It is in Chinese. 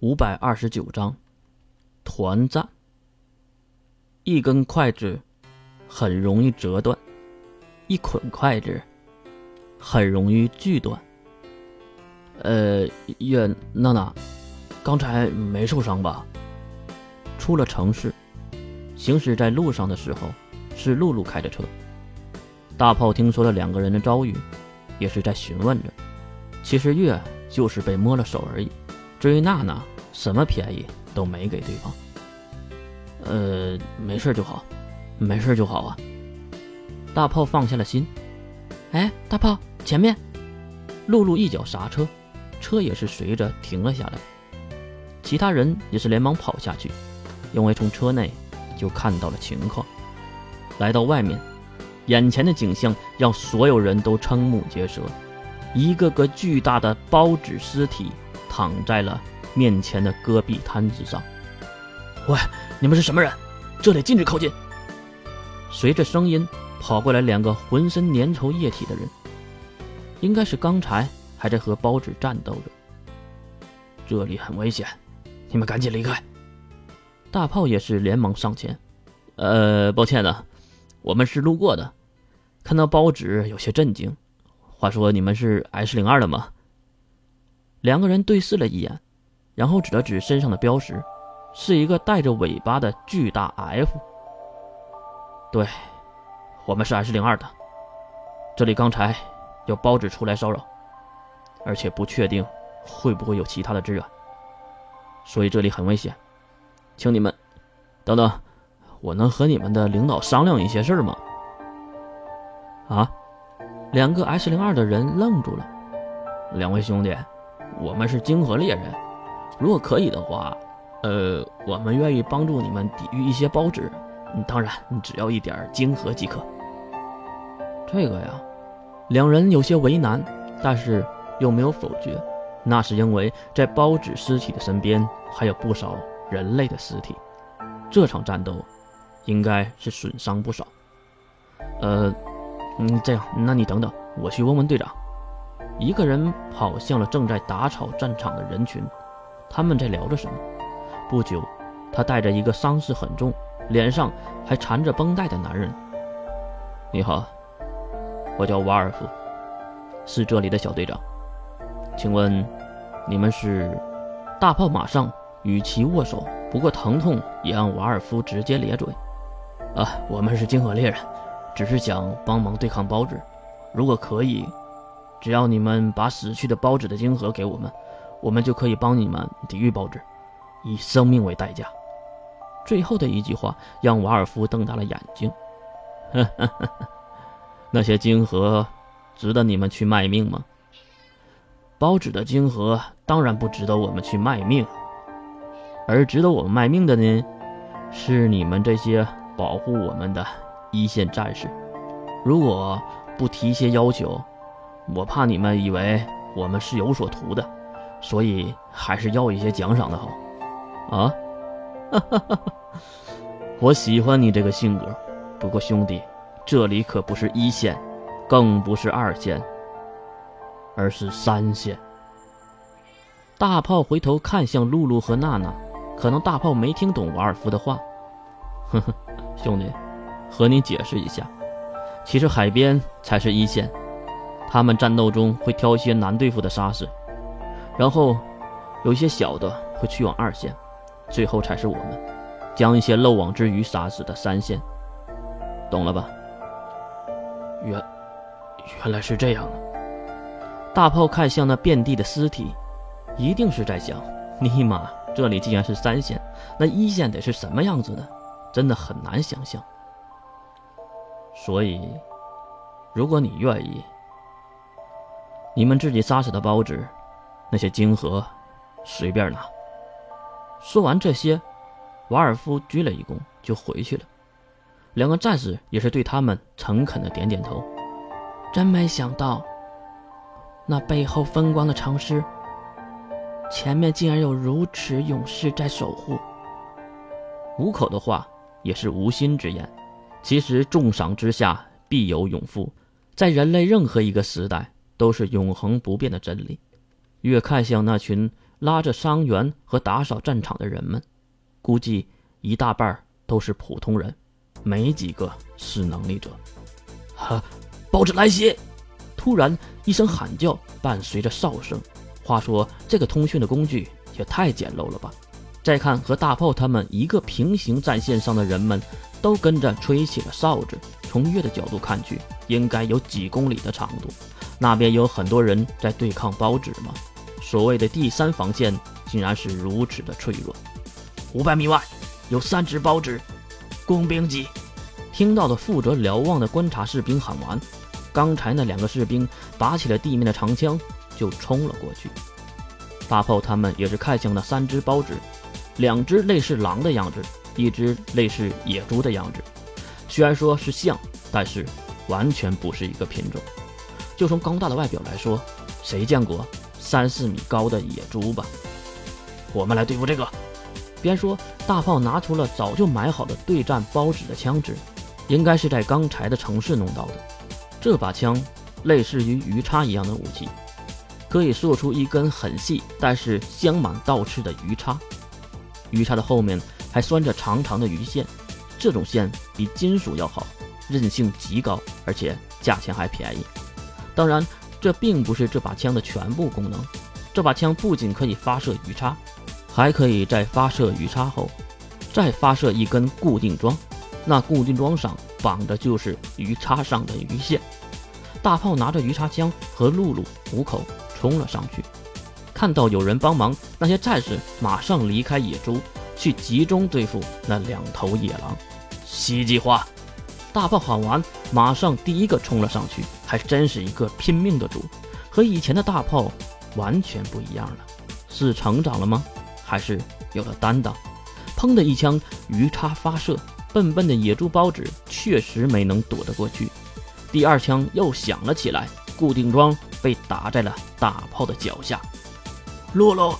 五百二十九章，团战。一根筷子很容易折断，一捆筷子很容易锯断。呃，月娜娜，刚才没受伤吧？出了城市，行驶在路上的时候，是露露开的车。大炮听说了两个人的遭遇，也是在询问着。其实月就是被摸了手而已。至于娜娜，什么便宜都没给对方。呃，没事就好，没事就好啊。大炮放下了心。哎，大炮，前面！露露一脚刹车，车也是随着停了下来。其他人也是连忙跑下去，因为从车内就看到了情况。来到外面，眼前的景象让所有人都瞠目结舌，一个个巨大的包纸尸体。躺在了面前的戈壁滩之上。喂，你们是什么人？这里禁止靠近！随着声音跑过来两个浑身粘稠液体的人，应该是刚才还在和包子战斗着。这里很危险，你们赶紧离开！大炮也是连忙上前。呃，抱歉呢，我们是路过的。看到包子有些震惊。话说你们是 S 零二的吗？两个人对视了一眼，然后指了指身上的标识，是一个带着尾巴的巨大 F。对，我们是 S 零二的，这里刚才有包子出来骚扰，而且不确定会不会有其他的支援，所以这里很危险，请你们等等，我能和你们的领导商量一些事吗？啊！两个 S 零二的人愣住了，两位兄弟。我们是金河猎人，如果可以的话，呃，我们愿意帮助你们抵御一些包纸，当然，你只要一点金河即可。这个呀，两人有些为难，但是又没有否决，那是因为在包纸尸体的身边还有不少人类的尸体，这场战斗应该是损伤不少。呃，嗯，这样，那你等等，我去问问队长。一个人跑向了正在打草战场的人群，他们在聊着什么。不久，他带着一个伤势很重、脸上还缠着绷带的男人。你好，我叫瓦尔夫，是这里的小队长。请问，你们是？大炮马上与其握手，不过疼痛也让瓦尔夫直接咧嘴。啊，我们是金河猎人，只是想帮忙对抗包子，如果可以。只要你们把死去的包子的晶核给我们，我们就可以帮你们抵御包子，以生命为代价。最后的一句话让瓦尔夫瞪大了眼睛。那些晶核值得你们去卖命吗？包子的晶核当然不值得我们去卖命，而值得我们卖命的呢，是你们这些保护我们的一线战士。如果不提一些要求。我怕你们以为我们是有所图的，所以还是要一些奖赏的好。啊，哈哈哈哈！我喜欢你这个性格。不过兄弟，这里可不是一线，更不是二线，而是三线。大炮回头看向露露和娜娜，可能大炮没听懂瓦尔夫的话。呵呵，兄弟，和你解释一下，其实海边才是一线。他们战斗中会挑一些难对付的沙士，然后有一些小的会去往二线，最后才是我们将一些漏网之鱼杀死的三线，懂了吧？原原来是这样啊！大炮看向那遍地的尸体，一定是在想：尼玛，这里既然是三线，那一线得是什么样子的？真的很难想象。所以，如果你愿意。你们自己杀死的包子，那些晶核，随便拿。说完这些，瓦尔夫鞠了一躬就回去了。两个战士也是对他们诚恳的点点头。真没想到，那背后风光的城市，前面竟然有如此勇士在守护。五口的话也是无心之言。其实重赏之下必有勇夫，在人类任何一个时代。都是永恒不变的真理。越看向那群拉着伤员和打扫战场的人们，估计一大半都是普通人，没几个是能力者。哈，报纸来袭！突然一声喊叫，伴随着哨声。话说这个通讯的工具也太简陋了吧？再看和大炮他们一个平行战线上的人们，都跟着吹起了哨子。从月的角度看去，应该有几公里的长度。那边有很多人在对抗包纸吗？所谓的第三防线竟然是如此的脆弱。五百米外有三只包纸，工兵机。听到的负责瞭望的观察士兵喊完，刚才那两个士兵拔起了地面的长枪就冲了过去。大炮他们也是看向那三只包纸，两只类似狼的样子，一只类似野猪的样子。虽然说是像，但是完全不是一个品种。就从高大的外表来说，谁见过三四米高的野猪吧？我们来对付这个。边说，大炮拿出了早就买好的对战包纸的枪支，应该是在刚才的城市弄到的。这把枪类似于鱼叉一样的武器，可以做出一根很细但是镶满倒刺的鱼叉。鱼叉的后面还拴着长长的鱼线。这种线比金属要好，韧性极高，而且价钱还便宜。当然，这并不是这把枪的全部功能。这把枪不仅可以发射鱼叉，还可以在发射鱼叉后，再发射一根固定桩。那固定桩上绑的就是鱼叉上的鱼线。大炮拿着鱼叉枪和露露、虎口冲了上去，看到有人帮忙，那些战士马上离开野猪。去集中对付那两头野狼，西计划。大炮喊完，马上第一个冲了上去，还真是一个拼命的主，和以前的大炮完全不一样了。是成长了吗？还是有了担当？砰的一枪，鱼叉发射，笨笨的野猪包子确实没能躲得过去。第二枪又响了起来，固定桩被打在了大炮的脚下。露露。